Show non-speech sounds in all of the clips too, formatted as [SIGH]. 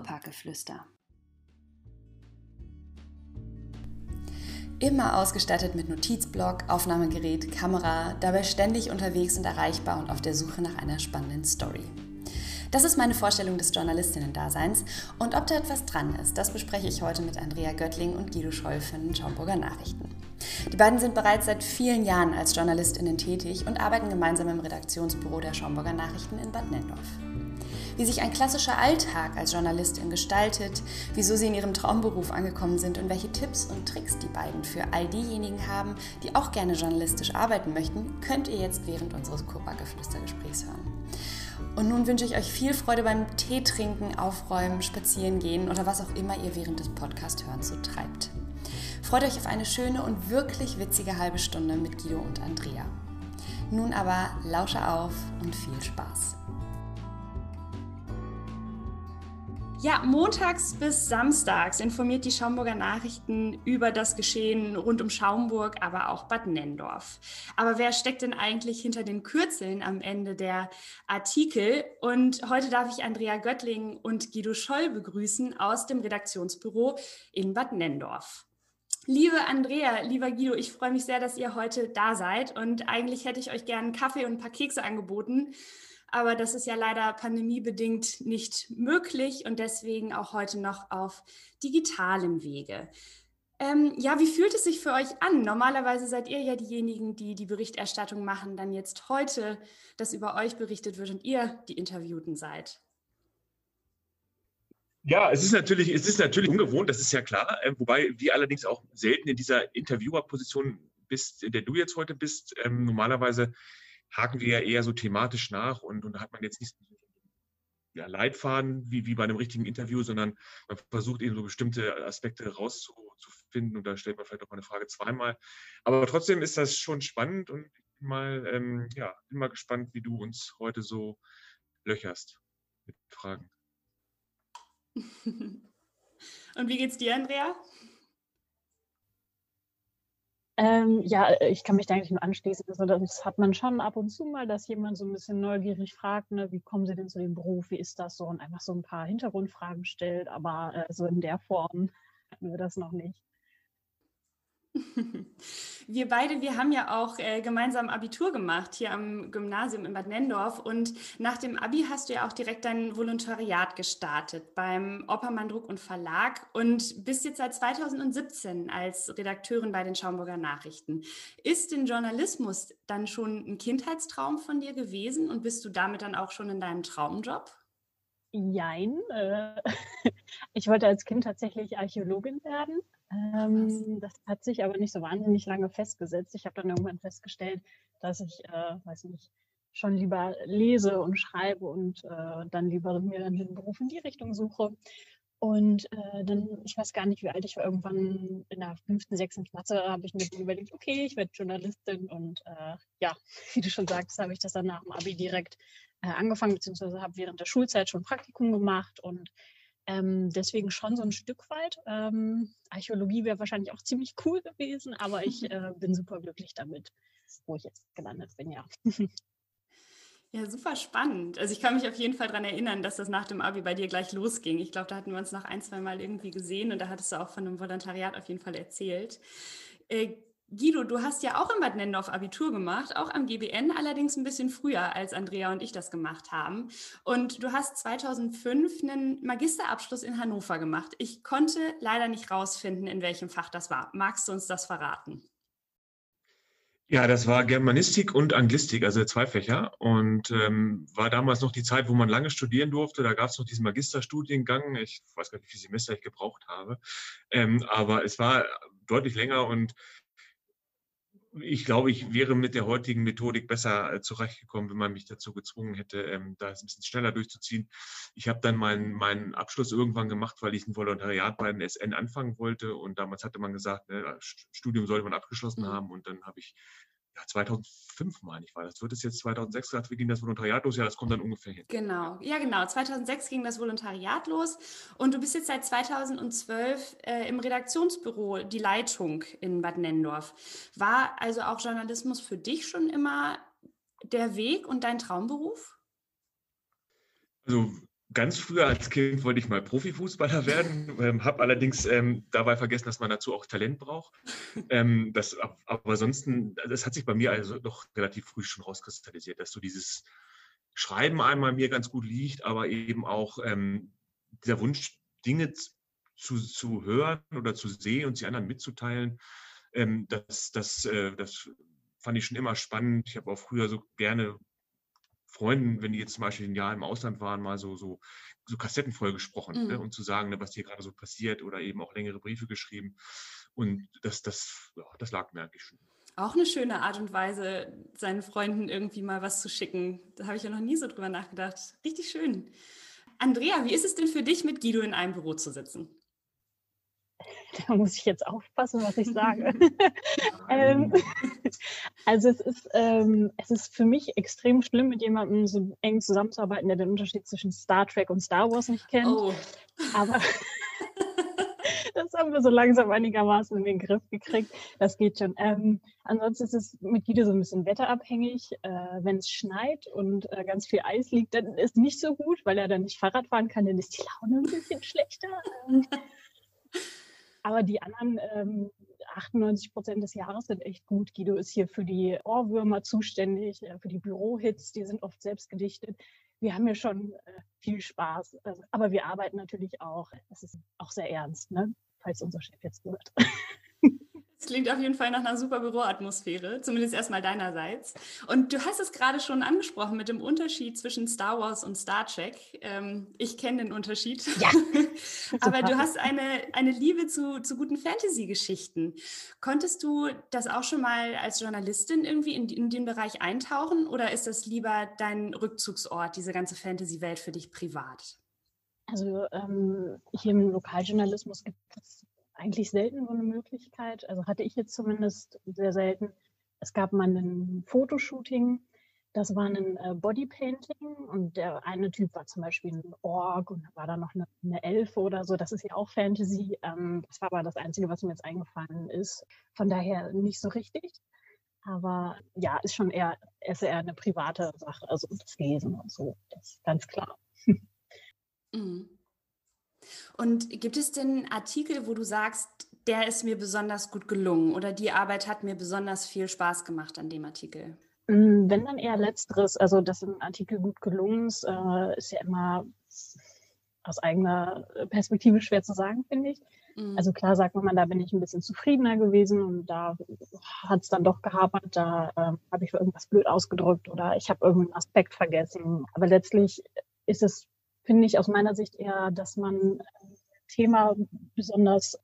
Kurparkgeflüster. Immer ausgestattet mit Notizblock, Aufnahmegerät, Kamera, dabei ständig unterwegs und erreichbar und auf der Suche nach einer spannenden Story. Das ist meine Vorstellung des Journalistinnen-Daseins und ob da etwas dran ist, das bespreche ich heute mit Andrea Göttling und Guido Scholl von den Schaumburger Nachrichten. Die beiden sind bereits seit vielen Jahren als JournalistInnen tätig und arbeiten gemeinsam im Redaktionsbüro der Schaumburger Nachrichten in Bad Nendorf. Wie sich ein klassischer Alltag als Journalistin gestaltet, wieso sie in ihrem Traumberuf angekommen sind und welche Tipps und Tricks die beiden für all diejenigen haben, die auch gerne journalistisch arbeiten möchten, könnt ihr jetzt während unseres Kurparkgeflüstergesprächs hören. Und nun wünsche ich euch viel Freude beim Tee trinken, aufräumen, spazieren gehen oder was auch immer ihr während des Podcast-Hörens so treibt. Freut euch auf eine schöne und wirklich witzige halbe Stunde mit Guido und Andrea. Nun aber lausche auf und viel Spaß. Ja, montags bis samstags informiert die Schaumburger Nachrichten über das Geschehen rund um Schaumburg, aber auch Bad Nendorf. Aber wer steckt denn eigentlich hinter den Kürzeln am Ende der Artikel? Und heute darf ich Andrea Göttling und Guido Scholl begrüßen aus dem Redaktionsbüro in Bad Nendorf. Liebe Andrea, lieber Guido, ich freue mich sehr, dass ihr heute da seid. Und eigentlich hätte ich euch gerne einen Kaffee und ein paar Kekse angeboten. Aber das ist ja leider pandemiebedingt nicht möglich und deswegen auch heute noch auf digitalem Wege. Ähm, ja, wie fühlt es sich für euch an? Normalerweise seid ihr ja diejenigen, die die Berichterstattung machen, dann jetzt heute, dass über euch berichtet wird und ihr die Interviewten seid. Ja, es ist natürlich, es ist natürlich ungewohnt, das ist ja klar. Äh, wobei wir allerdings auch selten in dieser Interviewerposition bist, in der du jetzt heute bist. Ähm, normalerweise haken wir ja eher so thematisch nach und, und da hat man jetzt nicht ja, Leitfaden wie, wie bei einem richtigen Interview, sondern man versucht eben so bestimmte Aspekte rauszufinden und da stellt man vielleicht auch mal eine Frage zweimal. Aber trotzdem ist das schon spannend und ich mal, ähm, ja, bin mal gespannt, wie du uns heute so löcherst mit Fragen. [LAUGHS] und wie geht's dir, Andrea? Ähm, ja, äh, ich kann mich da eigentlich nur anschließen. Also das hat man schon ab und zu mal, dass jemand so ein bisschen neugierig fragt, ne, wie kommen Sie denn zu dem Beruf, wie ist das so und einfach so ein paar Hintergrundfragen stellt, aber äh, so in der Form hatten wir das noch nicht. [LAUGHS] Wir beide, wir haben ja auch äh, gemeinsam Abitur gemacht hier am Gymnasium in Bad Nendorf und nach dem Abi hast du ja auch direkt dein Volontariat gestartet beim Oppermann Druck und Verlag und bist jetzt seit 2017 als Redakteurin bei den Schaumburger Nachrichten. Ist den Journalismus dann schon ein Kindheitstraum von dir gewesen und bist du damit dann auch schon in deinem Traumjob? Jein. Äh, [LAUGHS] ich wollte als Kind tatsächlich Archäologin werden. Ähm, das hat sich aber nicht so wahnsinnig lange festgesetzt. Ich habe dann irgendwann festgestellt, dass ich, äh, weiß nicht, schon lieber lese und schreibe und äh, dann lieber mir einen Beruf in die Richtung suche. Und äh, dann, ich weiß gar nicht, wie alt ich war, irgendwann in der fünften, sechsten Klasse habe ich mir überlegt, okay, ich werde Journalistin und äh, ja, [LAUGHS] wie du schon sagst, habe ich das dann nach dem Abi direkt äh, angefangen, beziehungsweise habe während der Schulzeit schon Praktikum gemacht und ähm, deswegen schon so ein Stück weit. Ähm, Archäologie wäre wahrscheinlich auch ziemlich cool gewesen, aber ich [LAUGHS] äh, bin super glücklich damit, wo ich jetzt gelandet bin, ja. [LAUGHS] Ja, super spannend. Also ich kann mich auf jeden Fall daran erinnern, dass das nach dem Abi bei dir gleich losging. Ich glaube, da hatten wir uns noch ein, zwei Mal irgendwie gesehen und da hattest du auch von einem Volontariat auf jeden Fall erzählt. Äh, Guido, du hast ja auch in Bad Nendorf Abitur gemacht, auch am GBN, allerdings ein bisschen früher, als Andrea und ich das gemacht haben. Und du hast 2005 einen Magisterabschluss in Hannover gemacht. Ich konnte leider nicht rausfinden, in welchem Fach das war. Magst du uns das verraten? Ja, das war Germanistik und Anglistik, also zwei Fächer. Und ähm, war damals noch die Zeit, wo man lange studieren durfte. Da gab es noch diesen Magisterstudiengang. Ich weiß gar nicht, wie viele Semester ich gebraucht habe. Ähm, aber es war deutlich länger und ich glaube, ich wäre mit der heutigen Methodik besser äh, zurechtgekommen, wenn man mich dazu gezwungen hätte, ähm, da ein bisschen schneller durchzuziehen. Ich habe dann meinen, meinen Abschluss irgendwann gemacht, weil ich ein Volontariat bei den SN anfangen wollte. Und damals hatte man gesagt, ne, Studium sollte man abgeschlossen mhm. haben. Und dann habe ich ja, 2005 meine ich war das. Wird es jetzt 2006 gesagt, wie ging das Volontariat los? Ja, das kommt dann ungefähr hin. Genau, ja genau. 2006 ging das Volontariat los und du bist jetzt seit 2012 äh, im Redaktionsbüro die Leitung in Bad Nendorf. War also auch Journalismus für dich schon immer der Weg und dein Traumberuf? Also ganz früher als Kind wollte ich mal Profifußballer werden, ähm, habe allerdings ähm, dabei vergessen, dass man dazu auch Talent braucht. Ähm, das, aber ansonsten, das hat sich bei mir also doch relativ früh schon rauskristallisiert, dass so dieses Schreiben einmal mir ganz gut liegt, aber eben auch ähm, dieser Wunsch, Dinge zu, zu hören oder zu sehen und sie anderen mitzuteilen, ähm, das, das, äh, das fand ich schon immer spannend. Ich habe auch früher so gerne Freunden, wenn die jetzt zum Beispiel ein Jahr im Ausland waren, mal so, so, so Kassetten vollgesprochen ne, mhm. ne, und zu sagen, ne, was hier gerade so passiert oder eben auch längere Briefe geschrieben. Und das, das, ja, das lag mir eigentlich schon. Auch eine schöne Art und Weise, seinen Freunden irgendwie mal was zu schicken. Da habe ich ja noch nie so drüber nachgedacht. Richtig schön. Andrea, wie ist es denn für dich, mit Guido in einem Büro zu sitzen? [LAUGHS] da muss ich jetzt aufpassen, was ich sage. [LAUGHS] [LAUGHS] ähm, also es ist, ähm, es ist für mich extrem schlimm, mit jemandem so eng zusammenzuarbeiten, der den Unterschied zwischen Star Trek und Star Wars nicht kennt. Oh. Aber das haben wir so langsam einigermaßen in den Griff gekriegt. Das geht schon. Ähm, ansonsten ist es mit Guido so ein bisschen wetterabhängig. Äh, Wenn es schneit und äh, ganz viel Eis liegt, dann ist nicht so gut, weil er dann nicht Fahrrad fahren kann, dann ist die Laune ein bisschen schlechter. Aber die anderen ähm, 98 Prozent des Jahres sind echt gut. Guido ist hier für die Ohrwürmer zuständig, äh, für die Bürohits, die sind oft selbst gedichtet. Wir haben ja schon äh, viel Spaß. Also, aber wir arbeiten natürlich auch. Das ist auch sehr ernst, ne? falls unser Chef jetzt hört. [LAUGHS] Das klingt auf jeden Fall nach einer super Büroatmosphäre, zumindest erstmal deinerseits. Und du hast es gerade schon angesprochen mit dem Unterschied zwischen Star Wars und Star Trek. Ähm, ich kenne den Unterschied. Ja. [LAUGHS] Aber du hast eine, eine Liebe zu, zu guten Fantasy-Geschichten. Konntest du das auch schon mal als Journalistin irgendwie in, in den Bereich eintauchen oder ist das lieber dein Rückzugsort, diese ganze Fantasy-Welt für dich privat? Also ähm, hier im Lokaljournalismus gibt es eigentlich selten so eine Möglichkeit. Also hatte ich jetzt zumindest sehr selten. Es gab mal ein Fotoshooting, das war ein äh, Bodypainting und der eine Typ war zum Beispiel ein Org und war da noch eine, eine Elfe oder so. Das ist ja auch Fantasy. Ähm, das war aber das Einzige, was mir jetzt eingefallen ist. Von daher nicht so richtig. Aber ja, ist schon eher, ist eher eine private Sache, also das Lesen und so. Das ist ganz klar. [LAUGHS] Mhm. Und gibt es denn Artikel, wo du sagst, der ist mir besonders gut gelungen oder die Arbeit hat mir besonders viel Spaß gemacht an dem Artikel? Mm, wenn dann eher letzteres, also dass ein Artikel gut gelungen ist, äh, ist ja immer aus eigener Perspektive schwer zu sagen, finde ich. Mhm. Also klar sagt man, da bin ich ein bisschen zufriedener gewesen und da hat es dann doch gehapert, da äh, habe ich irgendwas blöd ausgedrückt oder ich habe irgendeinen Aspekt vergessen. Aber letztlich ist es finde ich aus meiner Sicht eher, dass man Thema besonders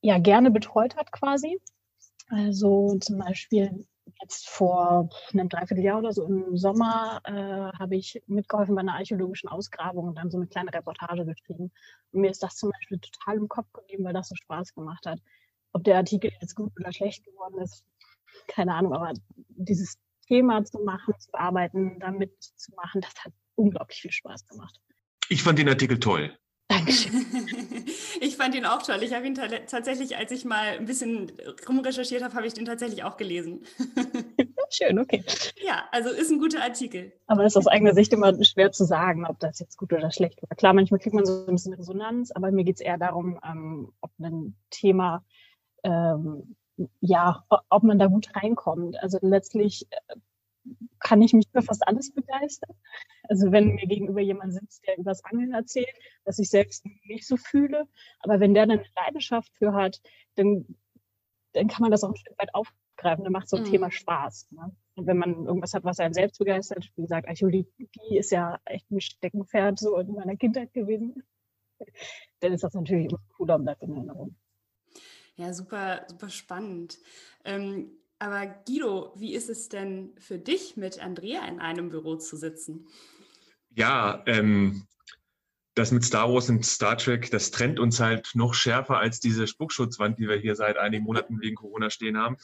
ja gerne betreut hat quasi. Also zum Beispiel jetzt vor einem Dreivierteljahr oder so im Sommer äh, habe ich mitgeholfen bei einer archäologischen Ausgrabung und dann so eine kleine Reportage geschrieben. Und mir ist das zum Beispiel total im Kopf geblieben, weil das so Spaß gemacht hat. Ob der Artikel jetzt gut oder schlecht geworden ist, keine Ahnung, aber dieses Thema zu machen, zu arbeiten, damit zu machen, das hat unglaublich viel Spaß gemacht. Ich fand den Artikel toll. Dankeschön. [LAUGHS] ich fand ihn auch toll. Ich habe ihn tatsächlich, als ich mal ein bisschen rumrecherchiert habe, habe ich den tatsächlich auch gelesen. Schön, okay. Ja, also ist ein guter Artikel. Aber ist aus eigener Sicht immer schwer zu sagen, ob das jetzt gut oder schlecht war. Klar, manchmal kriegt man so ein bisschen Resonanz, aber mir geht es eher darum, ähm, ob ein Thema, ähm, ja, ob man da gut reinkommt. Also letztlich äh, kann ich mich für fast alles begeistern. Also wenn mir gegenüber jemand sitzt, der übers Angeln erzählt, dass ich selbst nicht so fühle, aber wenn der dann eine Leidenschaft für hat, dann, dann kann man das auch ein Stück weit aufgreifen. Dann macht so ein mhm. Thema Spaß. Ne? Und wenn man irgendwas hat, was einen selbst begeistert, wie gesagt, Archäologie ist ja echt ein Steckenpferd so in meiner Kindheit gewesen, dann ist das natürlich immer cooler und bleibt in Erinnerung. Ja, super, super spannend. Ähm, aber Guido, wie ist es denn für dich, mit Andrea in einem Büro zu sitzen? Ja, ähm, das mit Star Wars und Star Trek, das trennt uns halt noch schärfer als diese Spuckschutzwand, die wir hier seit einigen Monaten wegen Corona stehen haben.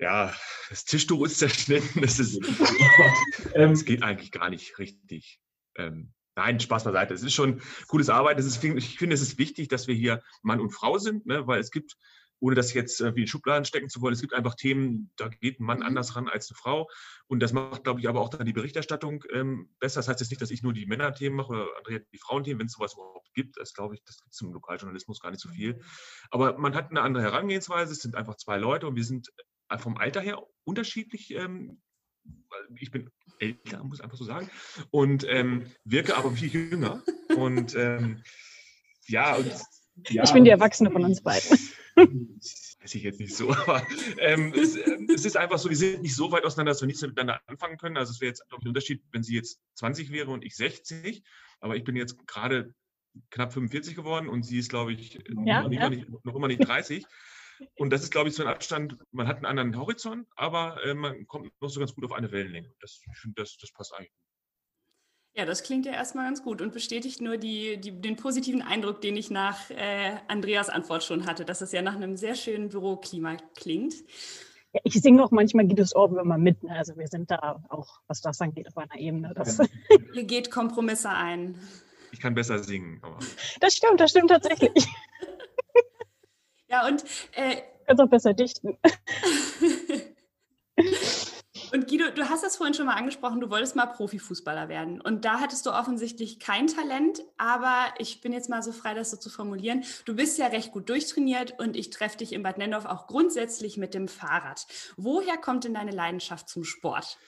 Ja, das Tischtuch ist zerschnitten. Das ist, [LAUGHS] ähm, es geht eigentlich gar nicht richtig. Ähm, nein, Spaß beiseite. Es ist schon gutes Arbeit. Ist, ich finde, es ist wichtig, dass wir hier Mann und Frau sind, ne, weil es gibt ohne das jetzt irgendwie in Schubladen stecken zu wollen. Es gibt einfach Themen, da geht ein Mann mhm. anders ran als eine Frau. Und das macht, glaube ich, aber auch dann die Berichterstattung ähm, besser. Das heißt jetzt nicht, dass ich nur die Männerthemen mache oder Andrea die Frauenthemen, wenn es sowas überhaupt gibt. Das glaube ich, das gibt es im Lokaljournalismus gar nicht so viel. Aber man hat eine andere Herangehensweise. Es sind einfach zwei Leute und wir sind vom Alter her unterschiedlich. Ähm, ich bin älter, muss ich einfach so sagen, und ähm, wirke aber viel jünger. Und ähm, ja, und, ja, ich bin die Erwachsene von uns beiden. [LAUGHS] Weiß ich jetzt nicht so, aber ähm, es, ähm, es, ist einfach so, wir sind nicht so weit auseinander, dass wir nichts miteinander anfangen können. Also es wäre jetzt, ich, ein Unterschied, wenn sie jetzt 20 wäre und ich 60. Aber ich bin jetzt gerade knapp 45 geworden und sie ist, glaube ich, ja, noch, ja. Nicht, noch, immer nicht 30. Und das ist, glaube ich, so ein Abstand, man hat einen anderen Horizont, aber äh, man kommt noch so ganz gut auf eine Wellenlänge. Das, ich finde, das, das passt eigentlich gut. Ja, das klingt ja erstmal ganz gut und bestätigt nur die, die, den positiven Eindruck, den ich nach äh, Andreas Antwort schon hatte, dass es ja nach einem sehr schönen Büroklima klingt. Ja, ich singe auch manchmal Guidos Orben immer mit. Ne? Also wir sind da auch, was das angeht, auf einer Ebene. Das [LAUGHS] Ihr geht Kompromisse ein. Ich kann besser singen. Aber. Das stimmt, das stimmt tatsächlich. ja, und... Äh, kannst auch besser dichten. [LAUGHS] Und Guido, du hast das vorhin schon mal angesprochen, du wolltest mal Profifußballer werden. Und da hattest du offensichtlich kein Talent, aber ich bin jetzt mal so frei, das so zu formulieren. Du bist ja recht gut durchtrainiert und ich treffe dich in Bad Nendorf auch grundsätzlich mit dem Fahrrad. Woher kommt denn deine Leidenschaft zum Sport?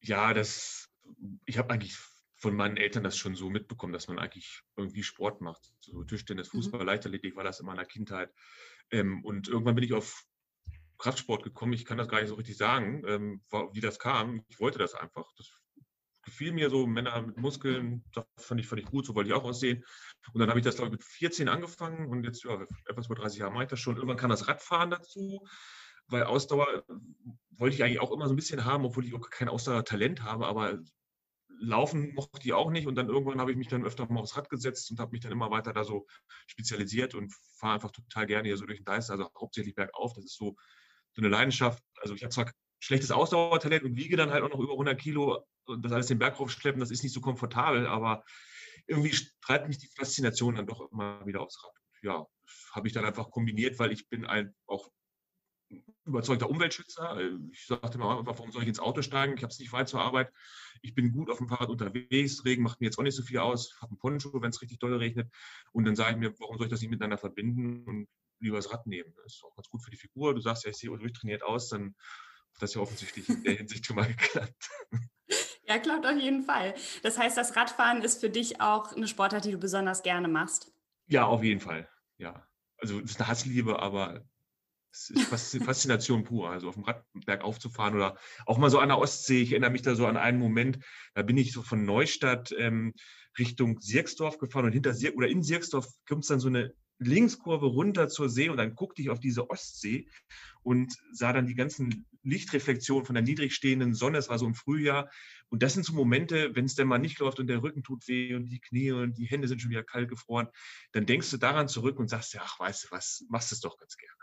Ja, das, ich habe eigentlich von meinen Eltern das schon so mitbekommen, dass man eigentlich irgendwie Sport macht. So Tischtennis, mhm. Fußball, mhm. Leichtathletik war das in meiner Kindheit. Ähm, und irgendwann bin ich auf Kraftsport gekommen. Ich kann das gar nicht so richtig sagen, ähm, wie das kam. Ich wollte das einfach. Das gefiel mir so, Männer mit Muskeln, das fand ich, fand ich gut, so wollte ich auch aussehen. Und dann habe ich das, glaube ich, mit 14 angefangen und jetzt, ja, etwas über 30 Jahre mache ich das schon. Irgendwann kam das Radfahren dazu, weil Ausdauer wollte ich eigentlich auch immer so ein bisschen haben, obwohl ich auch kein Ausdauertalent habe, aber Laufen mochte ich auch nicht und dann irgendwann habe ich mich dann öfter mal aufs Rad gesetzt und habe mich dann immer weiter da so spezialisiert und fahre einfach total gerne hier so durch den Deister, also hauptsächlich bergauf. Das ist so so eine Leidenschaft. Also ich habe zwar schlechtes Ausdauertalent und wiege dann halt auch noch über 100 Kilo und das alles den Berg raufschleppen, das ist nicht so komfortabel, aber irgendwie treibt mich die Faszination dann doch immer wieder aufs Rad. Ja, habe ich dann einfach kombiniert, weil ich bin ein auch überzeugter Umweltschützer. Ich sagte mir einfach, warum soll ich ins Auto steigen? Ich habe es nicht weit zur Arbeit. Ich bin gut auf dem Fahrrad unterwegs. Regen macht mir jetzt auch nicht so viel aus. Habe einen Poncho, wenn es richtig doll regnet. Und dann sage ich mir, warum soll ich das nicht miteinander verbinden? Und das Rad nehmen. Das ist auch ganz gut für die Figur. Du sagst ja, ich sehe durchtrainiert aus, dann hat das ja offensichtlich in der Hinsicht schon mal [LAUGHS] geklappt. Ja, klappt auf jeden Fall. Das heißt, das Radfahren ist für dich auch eine Sportart, die du besonders gerne machst? Ja, auf jeden Fall. Ja. Also es ist eine Hassliebe, aber es ist [LAUGHS] Faszination pur. Also auf dem Rad bergauf zu fahren oder auch mal so an der Ostsee. Ich erinnere mich da so an einen Moment, da bin ich so von Neustadt ähm, Richtung Sirksdorf gefahren und hinter Sir oder in Sirksdorf kommt es dann so eine Linkskurve runter zur See und dann guckte ich auf diese Ostsee und sah dann die ganzen Lichtreflexionen von der niedrig stehenden Sonne. Es war so im Frühjahr. Und das sind so Momente, wenn es denn mal nicht läuft und der Rücken tut weh und die Knie und die Hände sind schon wieder kalt gefroren, dann denkst du daran zurück und sagst, ja, ach, weißt du was, machst es doch ganz gerne.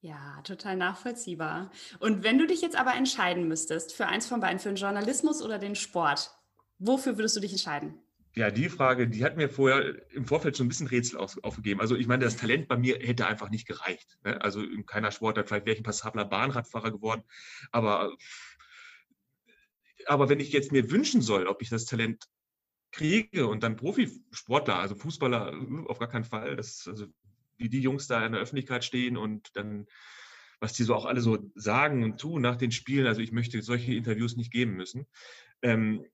Ja, total nachvollziehbar. Und wenn du dich jetzt aber entscheiden müsstest für eins von beiden, für den Journalismus oder den Sport, wofür würdest du dich entscheiden? Ja, die Frage, die hat mir vorher im Vorfeld schon ein bisschen Rätsel aufgegeben. Also ich meine, das Talent bei mir hätte einfach nicht gereicht. Ne? Also in keiner Sportart, vielleicht wäre ich ein passabler Bahnradfahrer geworden. Aber, aber wenn ich jetzt mir wünschen soll, ob ich das Talent kriege und dann Profisportler, also Fußballer, auf gar keinen Fall. Das, also wie die Jungs da in der Öffentlichkeit stehen und dann, was die so auch alle so sagen und tun nach den Spielen. Also ich möchte solche Interviews nicht geben müssen. Ähm,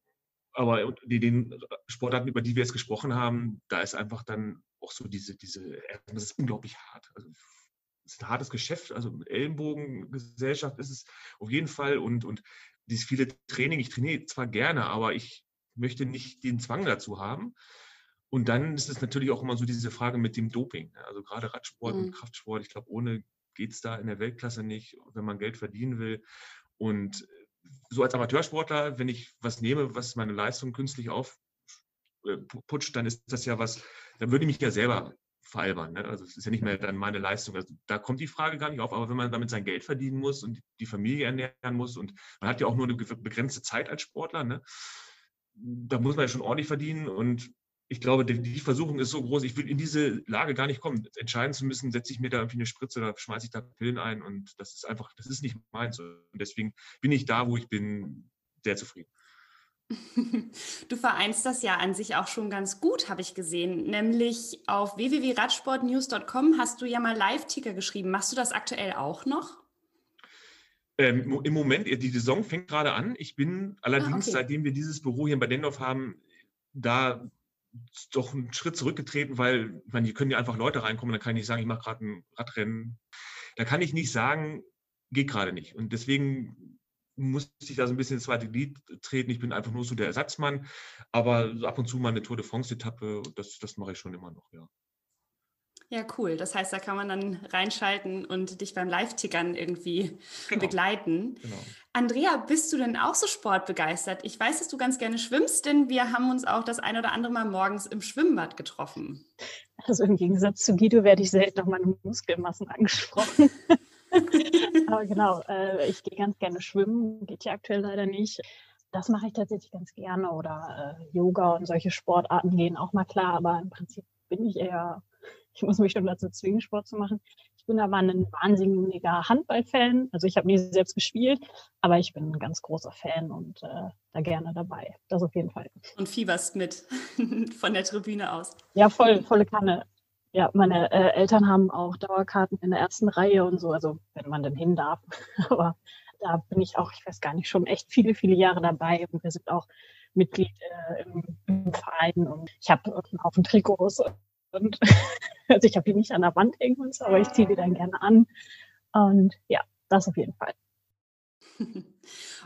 aber die, den Sportarten, über die wir jetzt gesprochen haben, da ist einfach dann auch so diese, diese, das ist unglaublich hart. Also es ist ein hartes Geschäft, also Ellenbogengesellschaft ist es auf jeden Fall und, und dieses viele Training, ich trainiere zwar gerne, aber ich möchte nicht den Zwang dazu haben. Und dann ist es natürlich auch immer so diese Frage mit dem Doping. Also gerade Radsport mhm. und Kraftsport, ich glaube, ohne geht es da in der Weltklasse nicht, wenn man Geld verdienen will. Und so als Amateursportler, wenn ich was nehme, was meine Leistung künstlich aufputscht, äh, dann ist das ja was, dann würde ich mich ja selber veralbern. Ne? Also es ist ja nicht mehr dann meine Leistung. Also da kommt die Frage gar nicht auf, aber wenn man damit sein Geld verdienen muss und die Familie ernähren muss und man hat ja auch nur eine begrenzte Zeit als Sportler, ne? da muss man ja schon ordentlich verdienen und ich glaube, die, die, Versuchung ist so groß, ich will in diese Lage gar nicht kommen. Entscheiden zu müssen, setze ich mir da irgendwie eine Spritze oder schmeiße ich da Pillen ein und das ist einfach, das ist nicht meins. Und deswegen bin ich da, wo ich bin, sehr zufrieden. [LAUGHS] Du vereinst das ja an sich auch schon ganz gut, habe ich gesehen. Nämlich auf www.radsportnews.com hast du ja mal Live-Ticker geschrieben. Machst du das aktuell auch noch? Ähm, Im Moment, die Saison fängt gerade an. Ich bin allerdings, ah, okay. seitdem wir dieses Büro hier in Bad Dendorf haben, da doch einen Schritt zurückgetreten, weil ich hier können ja einfach Leute reinkommen, dann kann ich nicht sagen, ich mache gerade ein Radrennen. Da kann ich nicht sagen, geht gerade nicht. Und deswegen musste ich da so ein bisschen ins zweite Glied treten. Ich bin einfach nur so der Ersatzmann, aber ab und zu mal eine Tour de France-Etappe, das, das mache ich schon immer noch, ja. Ja, cool. Das heißt, da kann man dann reinschalten und dich beim Live-Tickern irgendwie genau. begleiten. Genau. Andrea, bist du denn auch so sportbegeistert? Ich weiß, dass du ganz gerne schwimmst, denn wir haben uns auch das ein oder andere Mal morgens im Schwimmbad getroffen. Also im Gegensatz zu Guido werde ich selten auf meine Muskelmassen angesprochen. [LAUGHS] Aber genau, äh, ich gehe ganz gerne schwimmen, geht ja aktuell leider nicht. Das mache ich tatsächlich ganz gerne. Oder äh, Yoga und solche Sportarten gehen auch mal klar, aber im Prinzip bin ich eher ich muss mich schon dazu zwingen, Sport zu machen. Ich bin aber ein wahnsinniger Handballfan. Also ich habe nie selbst gespielt, aber ich bin ein ganz großer Fan und äh, da gerne dabei. Das auf jeden Fall. Und fieberst mit [LAUGHS] von der Tribüne aus. Ja, voll, volle Kanne. Ja, meine äh, Eltern haben auch Dauerkarten in der ersten Reihe und so, also wenn man denn hin darf. [LAUGHS] aber da bin ich auch, ich weiß gar nicht, schon echt viele, viele Jahre dabei und wir sind auch Mitglied äh, im, im, Verein und ich habe einen Haufen Trikots und [LAUGHS] [LAUGHS] also ich habe die nicht an der Wand so, aber ich ziehe die dann gerne an. Und ja, das auf jeden Fall. [LAUGHS]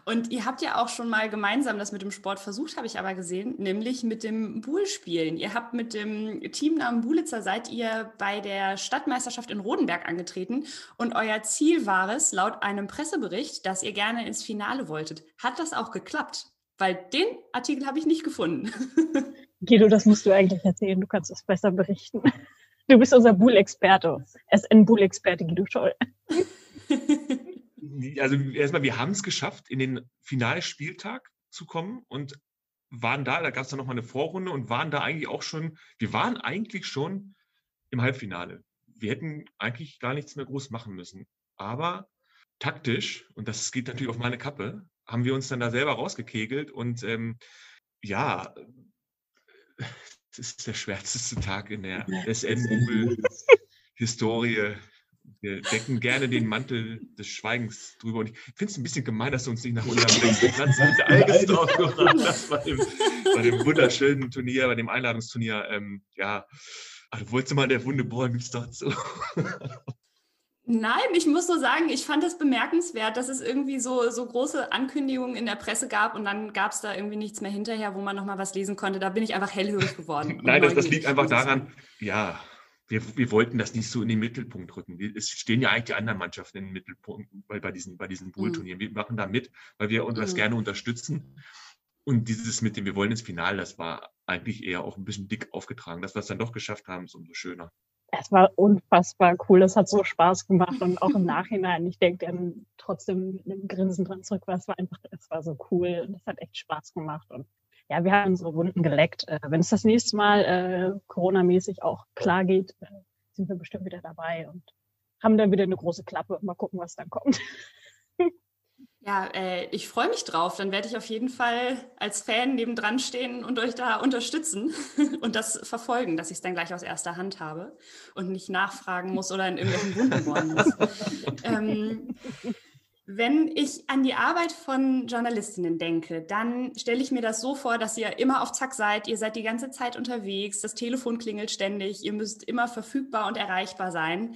Und ihr habt ja auch schon mal gemeinsam das mit dem Sport versucht, habe ich aber gesehen, nämlich mit dem Buhlspielen. Ihr habt mit dem Teamnamen Bulitzer seid ihr bei der Stadtmeisterschaft in Rodenberg angetreten und euer Ziel war es, laut einem Pressebericht, dass ihr gerne ins Finale wolltet. Hat das auch geklappt? Weil den Artikel habe ich nicht gefunden. [LAUGHS] Guido, das musst du eigentlich erzählen. Du kannst es besser berichten. Du bist unser Bull-Experte. SN-Bull-Experte Guido Scholl. [LAUGHS] Also erstmal, wir haben es geschafft, in den Finalspieltag zu kommen und waren da, da gab es dann nochmal eine Vorrunde und waren da eigentlich auch schon, wir waren eigentlich schon im Halbfinale. Wir hätten eigentlich gar nichts mehr groß machen müssen. Aber taktisch, und das geht natürlich auf meine Kappe, haben wir uns dann da selber rausgekegelt und ähm, ja, das ist der schwärzeste Tag in der SN-Google-Historie. Wir decken gerne den Mantel des Schweigens drüber. Und ich finde es ein bisschen gemein, dass du uns nicht nach unserem sechsten Platz mit Alges draufgebracht hast bei dem, bei dem wunderschönen Turnier, bei dem Einladungsturnier. Ähm, ja, Ach, du wolltest mal in der Wunde bohren, gibt's doch zu. Nein, ich muss nur sagen, ich fand es bemerkenswert, dass es irgendwie so, so große Ankündigungen in der Presse gab und dann gab es da irgendwie nichts mehr hinterher, wo man nochmal was lesen konnte. Da bin ich einfach hellhörig geworden. [LAUGHS] Nein, das, das liegt einfach daran, ja, wir, wir wollten das nicht so in den Mittelpunkt rücken. Es stehen ja eigentlich die anderen Mannschaften in den Mittelpunkt bei, bei diesen, bei diesen Poolturnieren. Mhm. Wir machen da mit, weil wir uns das mhm. gerne unterstützen. Und dieses mit dem, wir wollen ins Finale, das war eigentlich eher auch ein bisschen dick aufgetragen. Dass wir es dann doch geschafft haben, ist umso schöner es war unfassbar cool. Es hat so Spaß gemacht und auch im Nachhinein, ich denke dann trotzdem mit einem Grinsen dran zurück, weil es war einfach, es war so cool und es hat echt Spaß gemacht und ja, wir haben unsere Wunden geleckt. Äh, wenn es das nächste Mal äh, Corona-mäßig auch klar geht, äh, sind wir bestimmt wieder dabei und haben dann wieder eine große Klappe. Mal gucken, was dann kommt. Ja, äh, ich freue mich drauf. Dann werde ich auf jeden Fall als Fan nebendran stehen und euch da unterstützen [LAUGHS] und das verfolgen, dass ich es dann gleich aus erster Hand habe und nicht nachfragen muss oder in irgendwelchen Wunden bohren muss. [LAUGHS] ähm, wenn ich an die Arbeit von Journalistinnen denke, dann stelle ich mir das so vor, dass ihr immer auf Zack seid, ihr seid die ganze Zeit unterwegs, das Telefon klingelt ständig, ihr müsst immer verfügbar und erreichbar sein.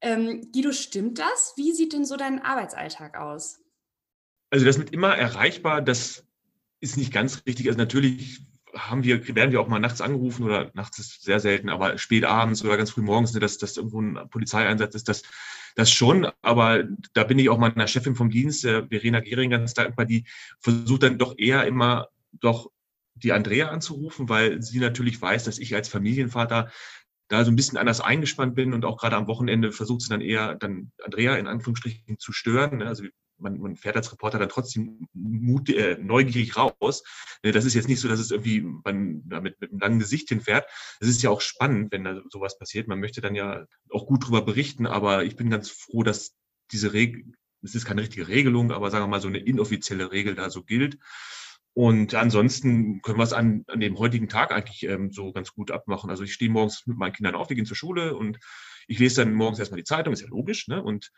Ähm, Guido, stimmt das? Wie sieht denn so dein Arbeitsalltag aus? Also das mit immer erreichbar, das ist nicht ganz richtig. Also natürlich haben wir, werden wir auch mal nachts angerufen oder nachts ist sehr selten, aber spät abends oder ganz früh morgens, ne, dass das irgendwo ein Polizeieinsatz ist, das, das schon. Aber da bin ich auch meiner Chefin vom Dienst, der Verena Gehring, ganz dankbar, die versucht dann doch eher immer doch die Andrea anzurufen, weil sie natürlich weiß, dass ich als Familienvater da so ein bisschen anders eingespannt bin und auch gerade am Wochenende versucht sie dann eher dann Andrea in Anführungsstrichen zu stören. Ne. Also man, man fährt als Reporter dann trotzdem mut, äh, neugierig raus. Ne, das ist jetzt nicht so, dass es irgendwie man damit mit einem langen Gesicht hinfährt. Es ist ja auch spannend, wenn da sowas passiert. Man möchte dann ja auch gut drüber berichten, aber ich bin ganz froh, dass diese Regel, es ist keine richtige Regelung, aber sagen wir mal so eine inoffizielle Regel da so gilt. Und ansonsten können wir es an, an dem heutigen Tag eigentlich ähm, so ganz gut abmachen. Also ich stehe morgens mit meinen Kindern auf, die gehen zur Schule und ich lese dann morgens erstmal die Zeitung, ist ja logisch, ne? Und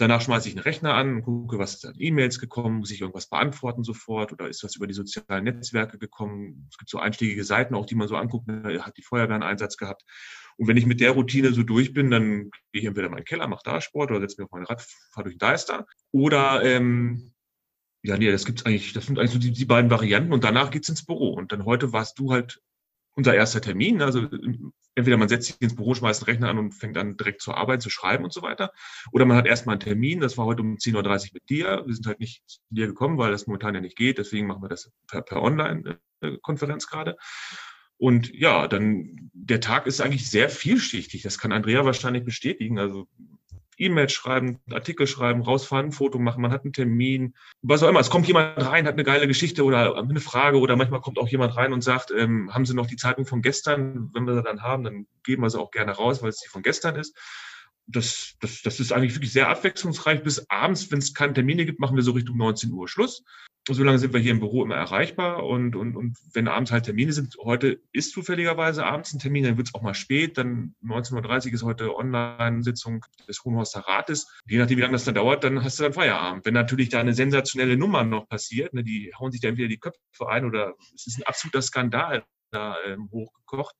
danach schmeiße ich einen Rechner an, gucke, was ist an E-Mails gekommen, muss ich irgendwas beantworten sofort oder ist was über die sozialen Netzwerke gekommen. Es gibt so einschlägige Seiten auch, die man so anguckt, ne? hat die Feuerwehr einen Einsatz gehabt. Und wenn ich mit der Routine so durch bin, dann gehe ich entweder in meinen Keller, mache da Sport oder setze mir auf mein Rad, fahre durch den Deister. Oder ähm, ja, nee, das gibt's eigentlich, das sind eigentlich so die, die beiden Varianten und danach geht's ins Büro. Und dann heute warst du halt unser erster Termin. Also entweder man setzt sich ins Büro, schmeißt einen Rechner an und fängt an direkt zur Arbeit zu schreiben und so weiter. Oder man hat erstmal einen Termin, das war heute um 10.30 Uhr mit dir. Wir sind halt nicht zu dir gekommen, weil das momentan ja nicht geht. Deswegen machen wir das per, per Online-Konferenz gerade. Und ja, dann der Tag ist eigentlich sehr vielschichtig. Das kann Andrea wahrscheinlich bestätigen. Also E-Mail schreiben, Artikel schreiben, rausfahren, ein Foto machen, man hat einen Termin, was auch immer. Es kommt jemand rein, hat eine geile Geschichte oder eine Frage oder manchmal kommt auch jemand rein und sagt, ähm, haben Sie noch die Zeitung von gestern? Wenn wir sie dann haben, dann geben wir sie auch gerne raus, weil es die von gestern ist. Das, das, das ist eigentlich wirklich sehr abwechslungsreich. Bis abends, wenn es keine Termine gibt, machen wir so Richtung 19 Uhr Schluss so lange sind wir hier im Büro immer erreichbar und, und, und wenn abends halt Termine sind, heute ist zufälligerweise abends ein Termin, dann wird es auch mal spät, dann 19.30 Uhr ist heute Online-Sitzung des Hohenhorster Rates. Je nachdem, wie lange das dann dauert, dann hast du dann Feierabend. Wenn natürlich da eine sensationelle Nummer noch passiert, ne, die hauen sich dann wieder die Köpfe ein oder es ist ein absoluter Skandal da ähm, hochgekocht,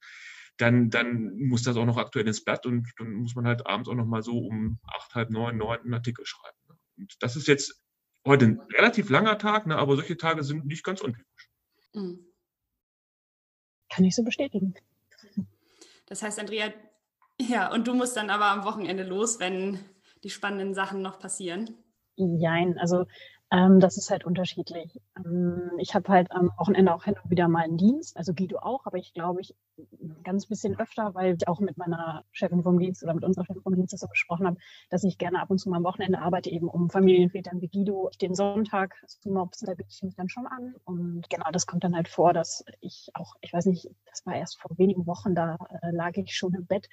dann, dann muss das auch noch aktuell ins Blatt und dann muss man halt abends auch noch mal so um acht, halb neun, neun einen Artikel schreiben. Und das ist jetzt heute ein relativ langer Tag, ne, aber solche Tage sind nicht ganz untypisch. Mhm. Kann ich so bestätigen. Das heißt, Andrea, ja, und du musst dann aber am Wochenende los, wenn die spannenden Sachen noch passieren. Jein, also ähm, das ist halt unterschiedlich. Ähm, ich habe halt am Wochenende auch hin und wieder mal einen Dienst, also Guido auch, aber ich glaube, ich ganz bisschen öfter, weil ich auch mit meiner Chefin vom Dienst oder mit unserer Chefin vom Dienst das so besprochen habe, dass ich gerne ab und zu mal am Wochenende arbeite, eben um Familienvätern wie Guido den Sonntag zu mobsen, da biete ich mich dann schon an. Und genau, das kommt dann halt vor, dass ich auch, ich weiß nicht, das war erst vor wenigen Wochen, da äh, lag ich schon im Bett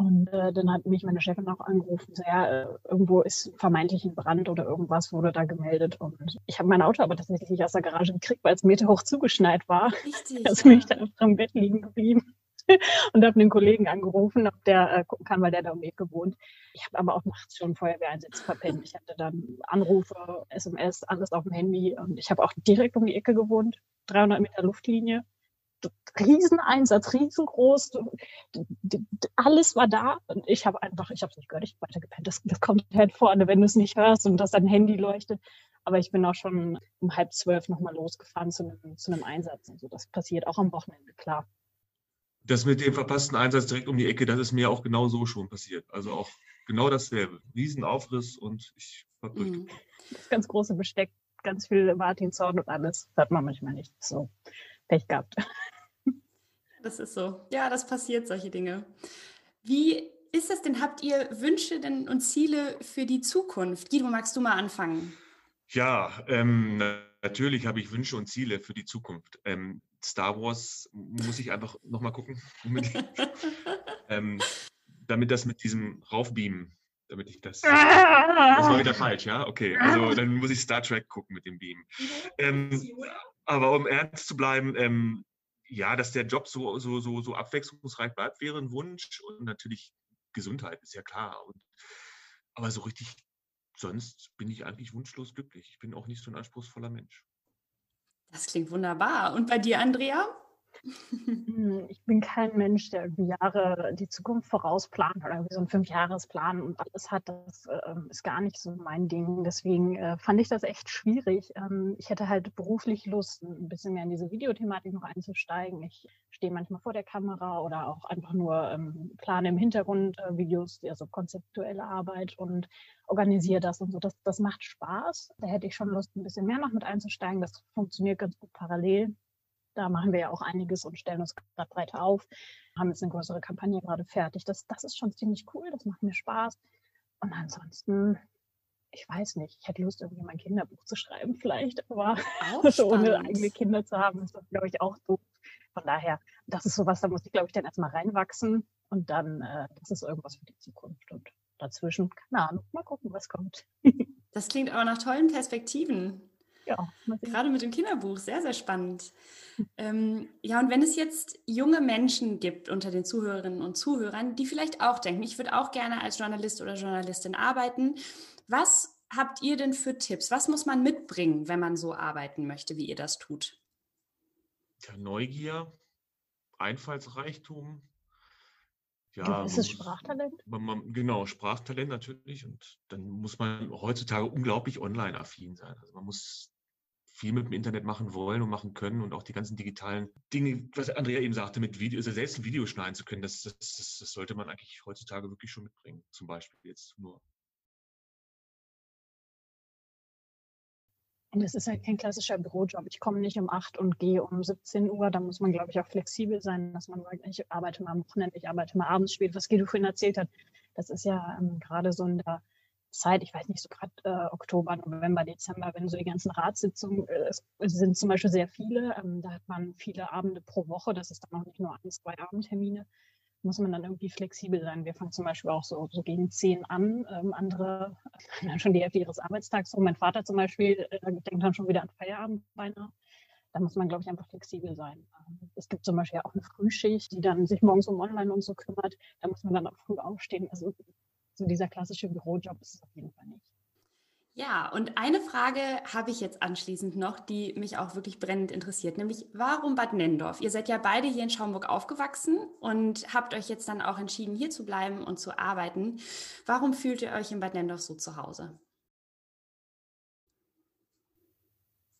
und äh, dann hat mich meine Chefin auch angerufen, so, ja, äh, irgendwo ist vermeintlich ein Brand oder irgendwas wurde da gemeldet. Und ich habe mein Auto aber tatsächlich nicht aus der Garage gekriegt, weil es Meter hoch zugeschneit war. Richtig. Also bin ich da einfach im Bett liegen geblieben [LAUGHS] und habe einen Kollegen angerufen, ob der äh, gucken kann, weil der da um die Ecke wohnt. Ich habe aber auch nachts schon Feuerwehreinsätze verpennt. Ich hatte dann Anrufe, SMS, alles auf dem Handy und ich habe auch direkt um die Ecke gewohnt, 300 Meter Luftlinie. Rieseneinsatz, riesengroß, alles war da und ich habe einfach, ich habe es nicht gehört, ich habe weitergepennt. Das, das kommt halt vorne, wenn du es nicht hörst und dass dein Handy leuchtet. Aber ich bin auch schon um halb zwölf nochmal losgefahren zu einem, zu einem Einsatz. Also das passiert auch am Wochenende, klar. Das mit dem verpassten Einsatz direkt um die Ecke, das ist mir auch genau so schon passiert. Also auch genau dasselbe. Riesenaufriss und ich habe mhm. Das ganz große Besteck, ganz viel Martinshorn und alles. Hört man manchmal nicht. So. Pech gehabt. [LAUGHS] Das ist so. Ja, das passiert, solche Dinge. Wie ist es denn? Habt ihr Wünsche denn und Ziele für die Zukunft? Guido, magst du mal anfangen? Ja, ähm, natürlich habe ich Wünsche und Ziele für die Zukunft. Ähm, Star Wars muss ich einfach nochmal gucken, [LAUGHS] ähm, damit das mit diesem Raufbeamen, damit ich das. Das war wieder falsch, ja? Okay, also dann muss ich Star Trek gucken mit dem Beam. Aber um ernst zu bleiben, ähm, ja, dass der Job so, so, so, so abwechslungsreich bleibt, wäre ein Wunsch. Und natürlich Gesundheit ist ja klar. Und, aber so richtig, sonst bin ich eigentlich wunschlos glücklich. Ich bin auch nicht so ein anspruchsvoller Mensch. Das klingt wunderbar. Und bei dir, Andrea? Hm, ich bin kein Mensch, der irgendwie Jahre die Zukunft vorausplant oder irgendwie so einen Fünfjahresplan und alles hat. Das äh, ist gar nicht so mein Ding. Deswegen äh, fand ich das echt schwierig. Ähm, ich hätte halt beruflich Lust, ein bisschen mehr in diese Videothematik noch einzusteigen. Ich stehe manchmal vor der Kamera oder auch einfach nur ähm, plane im Hintergrund äh, Videos, also konzeptuelle Arbeit und organisiere das und so. Das, das macht Spaß. Da hätte ich schon Lust, ein bisschen mehr noch mit einzusteigen. Das funktioniert ganz gut parallel. Da machen wir ja auch einiges und stellen uns gerade breiter auf. Haben jetzt eine größere Kampagne gerade fertig. Das, das ist schon ziemlich cool. Das macht mir Spaß. Und ansonsten, ich weiß nicht, ich hätte Lust, irgendwie mein Kinderbuch zu schreiben, [LAUGHS] vielleicht, aber so [LAUGHS] ohne eigene Kinder zu haben, ist das, glaube ich, auch doof. Von daher, das ist sowas, da muss ich, glaube ich, dann erstmal reinwachsen und dann, äh, das ist irgendwas für die Zukunft. Und dazwischen, keine Ahnung, mal gucken, was kommt. [LAUGHS] das klingt aber nach tollen Perspektiven. Ja, gerade mit dem Kinderbuch, sehr, sehr spannend. Ähm, ja, und wenn es jetzt junge Menschen gibt unter den Zuhörerinnen und Zuhörern, die vielleicht auch denken, ich würde auch gerne als Journalist oder Journalistin arbeiten, was habt ihr denn für Tipps? Was muss man mitbringen, wenn man so arbeiten möchte, wie ihr das tut? Ja, Neugier, Einfallsreichtum. Ja, ist es Sprachtalent? Man, man, genau, Sprachtalent natürlich. Und dann muss man heutzutage unglaublich online-affin sein. Also man muss viel mit dem Internet machen wollen und machen können und auch die ganzen digitalen Dinge, was Andrea eben sagte, mit Video, also selbst ein Video schneiden zu können, das, das, das, das sollte man eigentlich heutzutage wirklich schon mitbringen. Zum Beispiel jetzt nur Und es ist halt kein klassischer Bürojob. Ich komme nicht um 8 und gehe um 17 Uhr. Da muss man, glaube ich, auch flexibel sein, dass man sagt, ich arbeite mal am Wochenende, ich arbeite mal abends spät, was Guido vorhin erzählt hat. Das ist ja ähm, gerade so in der Zeit, ich weiß nicht, so gerade äh, Oktober, November, Dezember, wenn so die ganzen Ratssitzungen, äh, sind zum Beispiel sehr viele, ähm, da hat man viele Abende pro Woche, das ist dann auch nicht nur ein, zwei Abendtermine muss man dann irgendwie flexibel sein. Wir fangen zum Beispiel auch so, so gegen zehn an. Ähm, andere haben [LAUGHS] dann schon die Hälfte ihres Arbeitstags rum. Mein Vater zum Beispiel äh, denkt dann schon wieder an Feierabend beinahe. Da muss man, glaube ich, einfach flexibel sein. Ähm, es gibt zum Beispiel auch eine Frühschicht, die dann sich morgens um Online und so kümmert. Da muss man dann auch früh aufstehen. Also so dieser klassische Bürojob ist es auf jeden Fall nicht. Ja, und eine Frage habe ich jetzt anschließend noch, die mich auch wirklich brennend interessiert, nämlich warum Bad Nendorf? Ihr seid ja beide hier in Schaumburg aufgewachsen und habt euch jetzt dann auch entschieden, hier zu bleiben und zu arbeiten. Warum fühlt ihr euch in Bad Nendorf so zu Hause?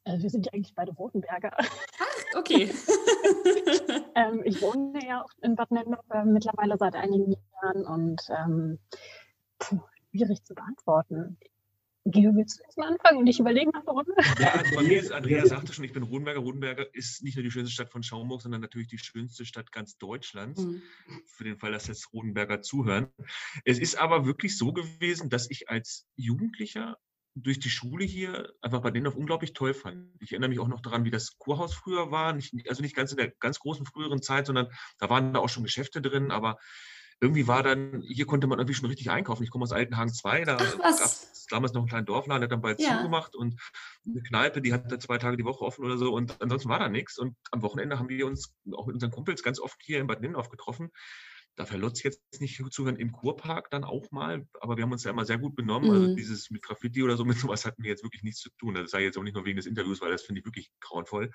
Also wir sind ja eigentlich beide Rotenberger. Ach, okay. [LAUGHS] ähm, ich wohne ja auch in Bad Nendorf äh, mittlerweile seit einigen Jahren und ähm, puh, schwierig zu beantworten. Guido, willst du jetzt mal anfangen und ich überlege nach Runde? Ja, also bei mir ist, Andrea sagte schon, ich bin Rodenberger. Rodenberger ist nicht nur die schönste Stadt von Schaumburg, sondern natürlich die schönste Stadt ganz Deutschlands. Mhm. Für den Fall, dass jetzt Rodenberger zuhören. Es ist aber wirklich so gewesen, dass ich als Jugendlicher durch die Schule hier einfach bei denen auf unglaublich toll fand. Ich erinnere mich auch noch daran, wie das Kurhaus früher war. Nicht, also nicht ganz in der ganz großen früheren Zeit, sondern da waren da auch schon Geschäfte drin, aber irgendwie war dann, hier konnte man irgendwie schon richtig einkaufen. Ich komme aus Altenhagen 2, da gab es damals noch einen kleinen Dorfladen, der hat dann bald ja. zugemacht und eine Kneipe, die hatte zwei Tage die Woche offen oder so und ansonsten war da nichts. Und am Wochenende haben wir uns auch mit unseren Kumpels ganz oft hier in Bad Nindorf getroffen da verlotzt sich jetzt nicht zuhören im Kurpark dann auch mal, aber wir haben uns ja immer sehr gut benommen. Also mhm. Also dieses mit Graffiti oder so, mit sowas hatten wir jetzt wirklich nichts zu tun. Das sei jetzt auch nicht nur wegen des Interviews, weil das finde ich wirklich grauenvoll.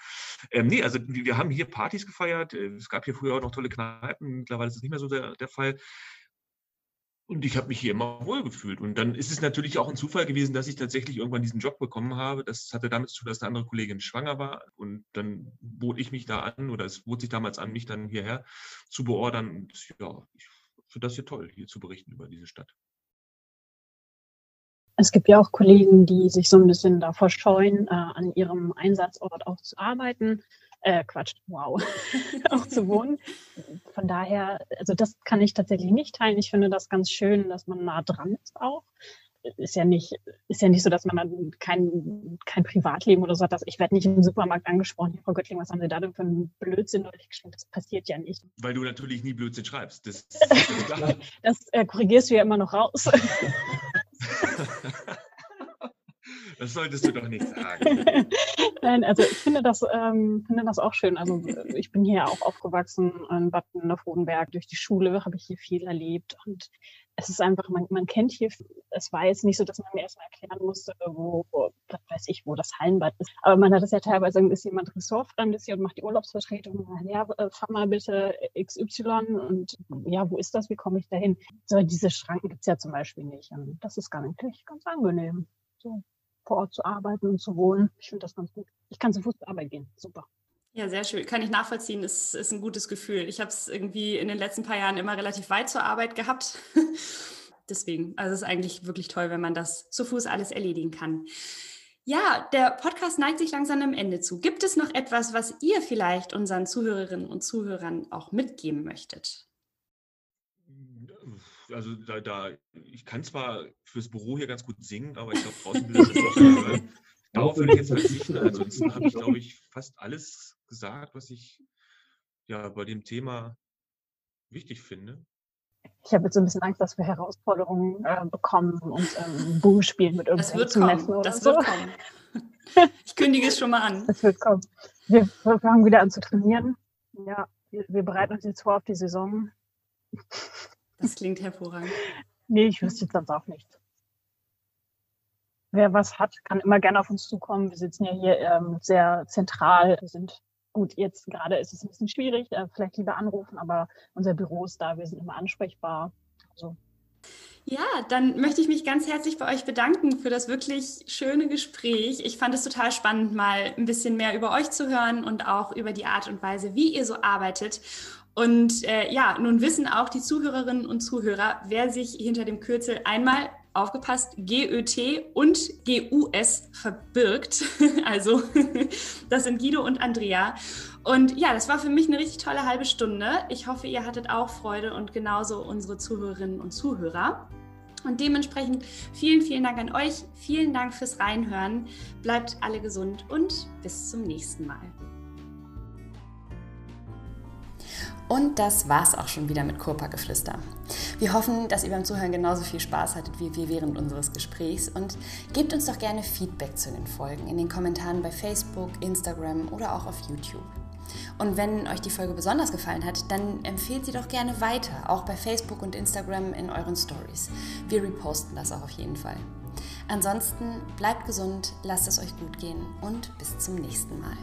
Ähm, nee, also wir haben hier Partys gefeiert. Äh, es gab hier früher auch noch tolle Kneipen. Mittlerweile ist das nicht mehr so der, der Fall. Und ich habe mich hier immer wohl gefühlt. Und dann ist es natürlich auch ein Zufall gewesen, dass ich tatsächlich irgendwann diesen Job bekommen habe. Das hatte damit zu tun, dass eine andere Kollegin schwanger war. Und dann bot ich mich da an, oder es bot sich damals an, mich dann hierher zu beordern. Und ja, ich finde das hier toll, hier zu berichten über diese Stadt. Es gibt ja auch Kollegen, die sich so ein bisschen davor scheuen, äh, an ihrem Einsatzort auch zu arbeiten äh, Quatsch, wow, [LAUGHS] auch zu [LAUGHS] wohnen. Von daher, also das kann ich tatsächlich nicht teilen. Ich finde das ganz schön, dass man nah dran ist auch. Ist ja nicht, ist ja nicht so, dass man dann kein, kein Privatleben oder so hat. Dass ich werde nicht im Supermarkt angesprochen. Frau Göttling, was haben Sie da denn für einen Blödsinn deutlich geschrieben? Das passiert ja nicht. Weil du natürlich nie Blödsinn schreibst. Das, [LAUGHS] das äh, korrigierst du ja immer noch raus. Das solltest du doch nicht sagen. [LAUGHS] Nein, also ich finde das, ähm, finde das auch schön. Also ich bin hier auch aufgewachsen in Bad Hodenberg. Durch die Schule habe ich hier viel erlebt und es ist einfach, man, man kennt hier, es war jetzt nicht so, dass man mir erstmal erklären musste, wo, wo, weiß ich, wo das Hallenbad ist. Aber man hat es ja teilweise, ist jemand ressortfremd ist hier und macht die Urlaubsvertretung. Ja, äh, fahr mal bitte XY und ja, wo ist das? Wie komme ich da hin? So, diese Schranken gibt es ja zum Beispiel nicht. Und das ist gar nicht ganz angenehm. So vor Ort zu arbeiten und zu wohnen. Ich finde das ganz gut. Ich kann zu Fuß zur Arbeit gehen. Super. Ja, sehr schön. Kann ich nachvollziehen. Ist, ist ein gutes Gefühl. Ich habe es irgendwie in den letzten paar Jahren immer relativ weit zur Arbeit gehabt. [LAUGHS] Deswegen, also es ist eigentlich wirklich toll, wenn man das zu Fuß alles erledigen kann. Ja, der Podcast neigt sich langsam am Ende zu. Gibt es noch etwas, was ihr vielleicht unseren Zuhörerinnen und Zuhörern auch mitgeben möchtet? Also da, da, ich kann zwar fürs Büro hier ganz gut singen, aber ich glaube, draußen will das auch äh, [LAUGHS] Darauf würde ich jetzt verzichten. Ansonsten habe ich, glaube ich, fast alles gesagt, was ich ja bei dem Thema wichtig finde. Ich habe jetzt ein bisschen Angst, dass wir Herausforderungen äh, bekommen und ähm, Buh spielen mit irgendwas zu messen oder das so. wird kommen. [LAUGHS] Ich kündige es schon mal an. Das wird kommen. Wir, wir fangen wieder an zu trainieren. Ja, wir, wir bereiten uns jetzt vor auf die Saison. Das klingt hervorragend. Nee, ich wüsste jetzt sonst auch nicht. Wer was hat, kann immer gerne auf uns zukommen. Wir sitzen ja hier ähm, sehr zentral. Wir sind gut, jetzt gerade ist es ein bisschen schwierig, äh, vielleicht lieber anrufen, aber unser Büro ist da, wir sind immer ansprechbar. Also ja, dann möchte ich mich ganz herzlich bei euch bedanken für das wirklich schöne Gespräch. Ich fand es total spannend, mal ein bisschen mehr über euch zu hören und auch über die Art und Weise, wie ihr so arbeitet. Und äh, ja, nun wissen auch die Zuhörerinnen und Zuhörer, wer sich hinter dem Kürzel einmal aufgepasst, GÖT und GUS verbirgt. [LAUGHS] Also [LAUGHS] das sind Guido und Andrea. Und ja, das war für mich eine richtig tolle halbe Stunde. Ich hoffe, ihr hattet auch Freude und genauso unsere Zuhörerinnen und Zuhörer. Und dementsprechend vielen, vielen Dank an euch. Vielen Dank fürs Reinhören. Bleibt alle gesund und bis zum nächsten Mal. Und das war's auch schon wieder mit Kurpa-Geflüster. Wir hoffen, dass ihr beim Zuhören genauso viel Spaß hattet wie wir während unseres Gesprächs und gebt uns doch gerne Feedback zu den Folgen in den Kommentaren bei Facebook, Instagram oder auch auf YouTube. Und wenn euch die Folge besonders gefallen hat, dann empfehlt sie doch gerne weiter, auch bei Facebook und Instagram in euren Stories. Wir reposten das auch auf jeden Fall. Ansonsten bleibt gesund, lasst es euch gut gehen und bis zum nächsten Mal.